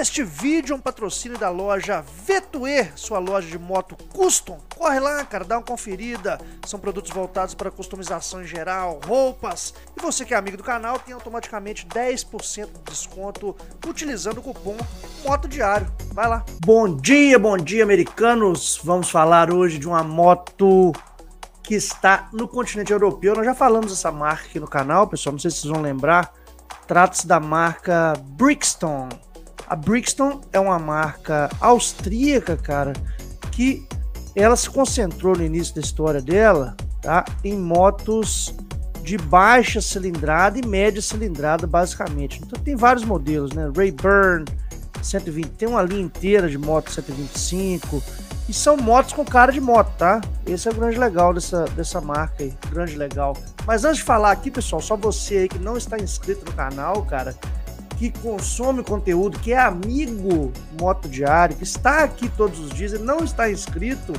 Este vídeo é um patrocínio da loja Vetue, sua loja de moto custom. Corre lá, cara, dá uma conferida. São produtos voltados para customização em geral, roupas. E você que é amigo do canal tem automaticamente 10% de desconto utilizando o cupom Moto Diário. Vai lá. Bom dia, bom dia, americanos. Vamos falar hoje de uma moto que está no continente europeu. Nós já falamos dessa marca aqui no canal, pessoal. Não sei se vocês vão lembrar. Trata-se da marca Brixton. A Brixton é uma marca austríaca, cara, que ela se concentrou no início da história dela, tá? Em motos de baixa cilindrada e média cilindrada, basicamente. Então tem vários modelos, né? Rayburn 120, tem uma linha inteira de moto 125 e são motos com cara de moto, tá? Esse é o grande legal dessa, dessa marca aí, grande legal. Mas antes de falar aqui, pessoal, só você aí que não está inscrito no canal, cara, que consome conteúdo, que é amigo Moto Diário, que está aqui todos os dias e não está inscrito,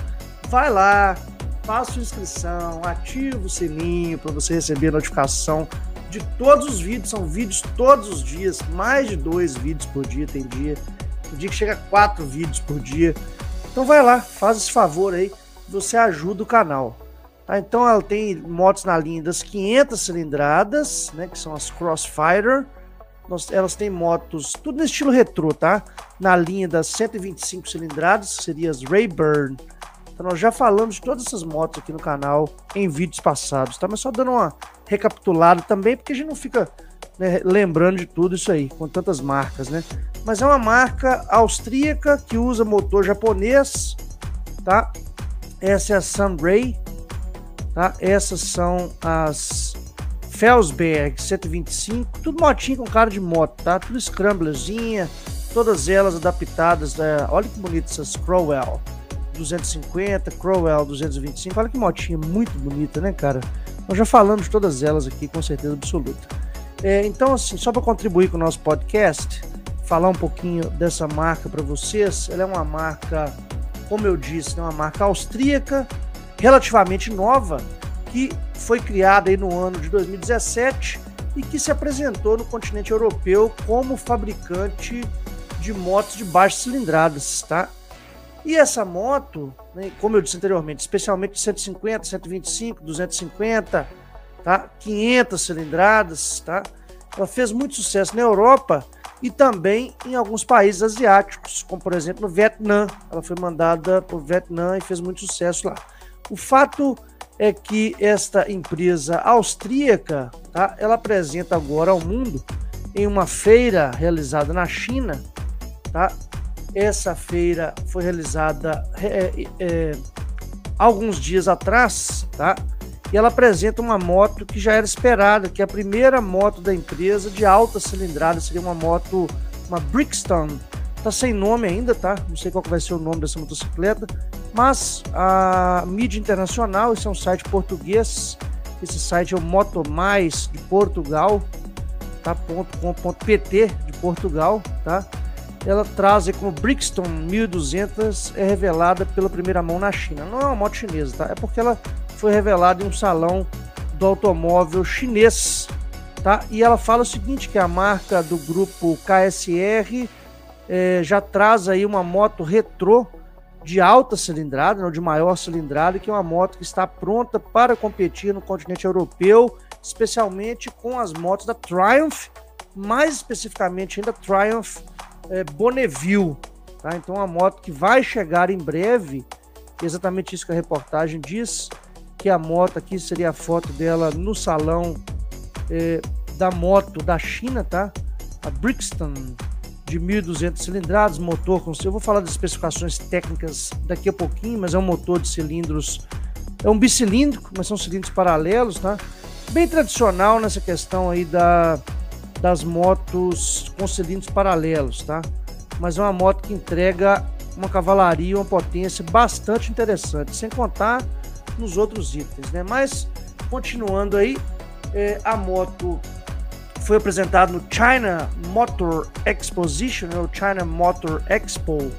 vai lá, faça sua inscrição, ativa o sininho para você receber a notificação de todos os vídeos. São vídeos todos os dias, mais de dois vídeos por dia, tem dia. Tem dia que chega a quatro vídeos por dia. Então vai lá, faz esse favor aí, você ajuda o canal. Tá? Então ela tem motos na linha das 500 cilindradas, né, que são as Crossfighter nós, elas têm motos, tudo no estilo retrô, tá? Na linha das 125 cilindradas, que seriam as Rayburn. Então nós já falamos de todas essas motos aqui no canal em vídeos passados, tá? Mas só dando uma recapitulada também, porque a gente não fica né, lembrando de tudo isso aí, com tantas marcas, né? Mas é uma marca austríaca que usa motor japonês, tá? Essa é a Sunray, tá? Essas são as Felsberg 125, tudo motinho com cara de moto, tá? Tudo scramblerzinha, todas elas adaptadas. Né? Olha que bonito essas Crowell 250, Crowell 225. Olha que motinha muito bonita, né, cara? Nós já falamos de todas elas aqui, com certeza absoluta. É, então, assim, só para contribuir com o nosso podcast, falar um pouquinho dessa marca para vocês. Ela é uma marca, como eu disse, é uma marca austríaca, relativamente nova que foi criada aí no ano de 2017 e que se apresentou no continente europeu como fabricante de motos de baixas cilindradas, tá? E essa moto, né, como eu disse anteriormente, especialmente 150, 125, 250, tá? 500 cilindradas, tá? Ela fez muito sucesso na Europa e também em alguns países asiáticos, como por exemplo no Vietnã. Ela foi mandada para o Vietnã e fez muito sucesso lá. O fato é que esta empresa austríaca, tá, ela apresenta agora ao mundo em uma feira realizada na China, tá? Essa feira foi realizada é, é, é, alguns dias atrás, tá? E ela apresenta uma moto que já era esperada, que é a primeira moto da empresa de alta cilindrada, seria uma moto, uma Brixton, tá sem nome ainda, tá? Não sei qual vai ser o nome dessa motocicleta, mas a mídia internacional, esse é um site português, esse site é o Moto Mais de Portugal, tá? .com.pt de Portugal, tá? Ela traz como Brixton 1200 é revelada pela primeira mão na China. Não é uma moto chinesa, tá? É porque ela foi revelada em um salão do automóvel chinês, tá? E ela fala o seguinte que a marca do grupo KSR é, já traz aí uma moto retrô de alta cilindrada, não de maior cilindrada, que é uma moto que está pronta para competir no continente europeu, especialmente com as motos da Triumph, mais especificamente ainda Triumph é, Bonneville. Tá? Então, uma moto que vai chegar em breve, exatamente isso que a reportagem diz, que a moto aqui seria a foto dela no salão é, da moto da China, tá? A Brixton de 1.200 cilindradas, motor com. Eu vou falar das especificações técnicas daqui a pouquinho, mas é um motor de cilindros. É um bicilíndrico, mas são cilindros paralelos, tá? Bem tradicional nessa questão aí da, das motos com cilindros paralelos, tá? Mas é uma moto que entrega uma cavalaria, uma potência bastante interessante, sem contar nos outros itens, né? Mas continuando aí, é, a moto foi apresentado no China Motor Exposition, né, o China Motor Expo.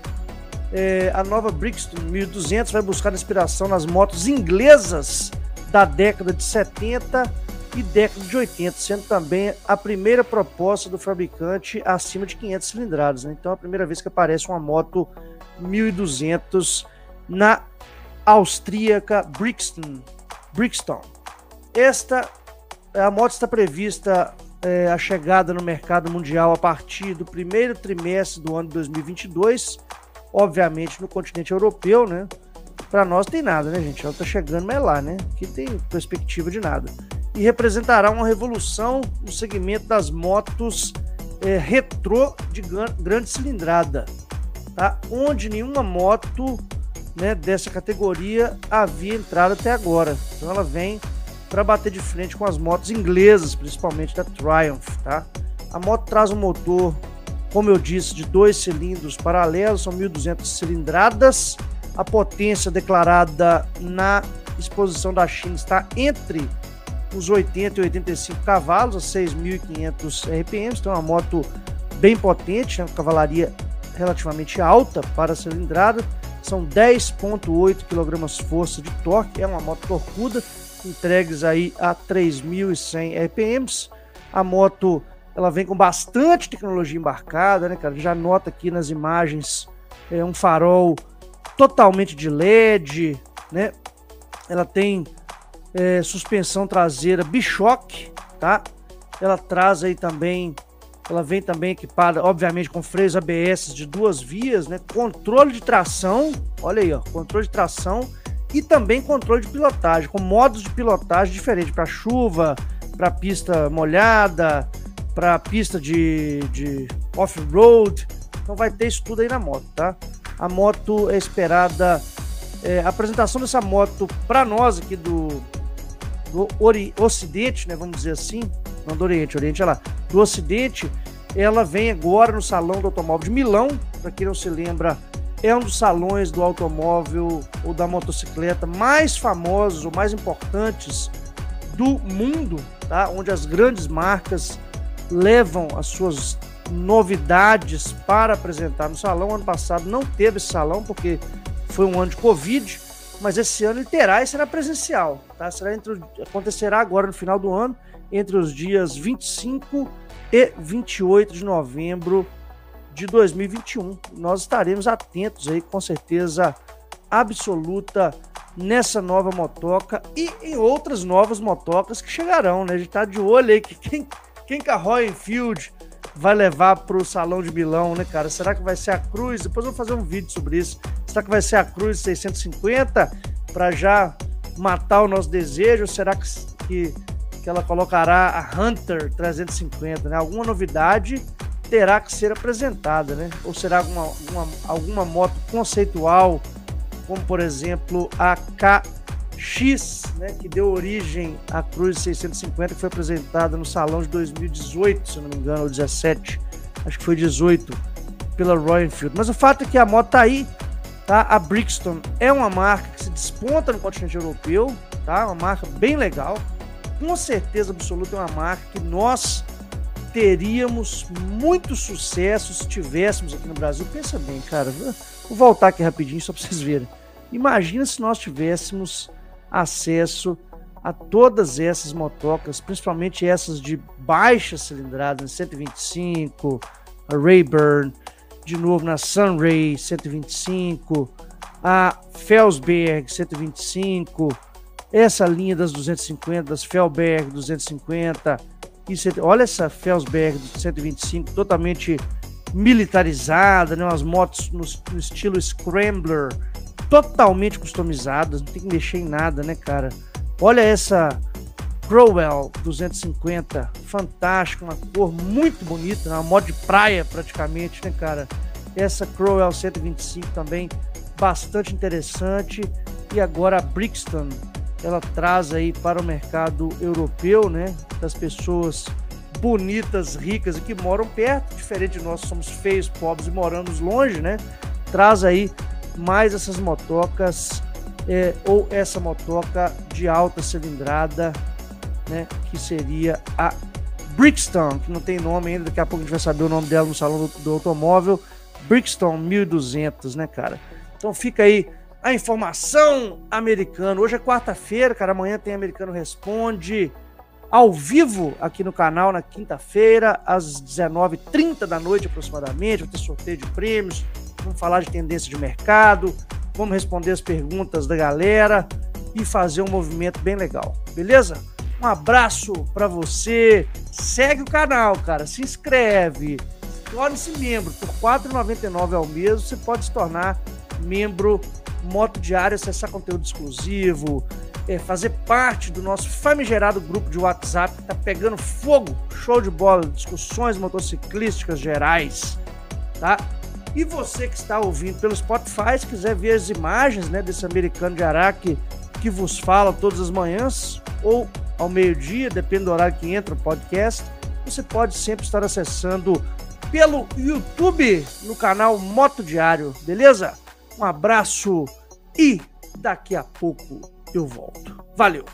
É, a nova Brixton 1200 vai buscar inspiração nas motos inglesas da década de 70 e década de 80, sendo também a primeira proposta do fabricante acima de 500 cilindradas. Né? Então, é a primeira vez que aparece uma moto 1200 na austríaca Brixton. Brixton. Esta a moto está prevista é, a chegada no mercado mundial a partir do primeiro trimestre do ano 2022, obviamente no continente europeu, né? Para nós tem nada, né, gente? Ela está chegando, mas é lá, né? Aqui tem perspectiva de nada. E representará uma revolução no segmento das motos é, retrô de grande cilindrada, tá? Onde nenhuma moto né, dessa categoria havia entrado até agora. Então ela vem para bater de frente com as motos inglesas, principalmente da Triumph, tá? A moto traz um motor, como eu disse, de dois cilindros paralelos, são 1.200 cilindradas. A potência declarada na exposição da China está entre os 80 e 85 cavalos, a 6.500 RPM, então é uma moto bem potente, né? cavalaria relativamente alta para a cilindrada, são 10.8 kg força de torque, é uma moto torcuda, entregues aí a 3.100 RPMs. A moto ela vem com bastante tecnologia embarcada, né, cara? Já nota aqui nas imagens é um farol totalmente de LED, né? Ela tem é, suspensão traseira bichoque, tá? Ela traz aí também, ela vem também equipada, obviamente, com freios ABS de duas vias, né? Controle de tração, olha aí, ó, controle de tração e também controle de pilotagem, com modos de pilotagem diferentes para chuva, para pista molhada, para pista de, de off-road. Então vai ter isso tudo aí na moto, tá? A moto é esperada, é, a apresentação dessa moto para nós aqui do, do ori, Ocidente, né? Vamos dizer assim, não do Oriente, Oriente é lá, do Ocidente, ela vem agora no Salão do Automóvel de Milão. Para quem não se lembra, é um dos salões do automóvel ou da motocicleta mais famosos ou mais importantes do mundo, tá? onde as grandes marcas levam as suas novidades para apresentar no salão. Ano passado não teve esse salão porque foi um ano de Covid, mas esse ano ele terá e será presencial. Tá? Será entre, acontecerá agora no final do ano, entre os dias 25 e 28 de novembro de 2021. Nós estaremos atentos aí, com certeza absoluta, nessa nova motoca e em outras novas motocas que chegarão, né? A gente tá de olho aí que quem, quem que a Royal Enfield vai levar para o Salão de Milão, né, cara? Será que vai ser a Cruz? Depois eu vou fazer um vídeo sobre isso. Será que vai ser a Cruz 650 para já matar o nosso desejo? Será que, que, que ela colocará a Hunter 350, né? Alguma novidade terá que ser apresentada, né? Ou será alguma, uma, alguma moto conceitual, como por exemplo a KX, né, que deu origem à Cruz 650, que foi apresentada no salão de 2018, se não me engano, ou 17, acho que foi 18, pela Royal Enfield. Mas o fato é que a moto tá aí, tá? A Brixton é uma marca que se desponta no continente europeu, tá? Uma marca bem legal. Com certeza absoluta é uma marca que nós teríamos muito sucesso se tivéssemos aqui no Brasil. Pensa bem, cara. Vou voltar aqui rapidinho só para vocês verem. Imagina se nós tivéssemos acesso a todas essas motocas, principalmente essas de baixa cilindrada, 125, a Rayburn, de novo na Sunray 125, a Felsberg 125, essa linha das 250, das Felberg 250, olha essa Felsberg 125 totalmente militarizada, né? umas motos no, no, estilo Scrambler, totalmente customizadas, não tem que mexer em nada, né, cara? Olha essa Crowell 250, fantástica, uma cor muito bonita, né? uma moto de praia praticamente, né, cara? Essa Crowell 125 também bastante interessante. E agora a Brixton ela traz aí para o mercado europeu, né, das pessoas bonitas, ricas e que moram perto, diferente de nós somos feios, pobres e moramos longe, né? Traz aí mais essas motocas é, ou essa motoca de alta cilindrada, né, que seria a Brixton, que não tem nome ainda, daqui a pouco a gente vai saber o nome dela no salão do, do automóvel. Brixton 1200, né, cara? Então fica aí a informação americana. Hoje é quarta-feira, cara. Amanhã tem Americano Responde. ao vivo aqui no canal na quinta-feira, às 19h30 da noite aproximadamente. Vai ter sorteio de prêmios, vamos falar de tendência de mercado, vamos responder as perguntas da galera e fazer um movimento bem legal, beleza? Um abraço para você, segue o canal, cara, se inscreve, torne-se membro por R$ 4,99 ao mês. Você pode se tornar membro Moto Diário, acessar conteúdo exclusivo, é, fazer parte do nosso famigerado grupo de WhatsApp que tá pegando fogo, show de bola, discussões motociclísticas gerais, tá? E você que está ouvindo pelo Spotify, se quiser ver as imagens né, desse americano de Araque que vos fala todas as manhãs ou ao meio-dia, depende do horário que entra o podcast, você pode sempre estar acessando pelo YouTube no canal Moto Diário, beleza? Um abraço e daqui a pouco eu volto. Valeu!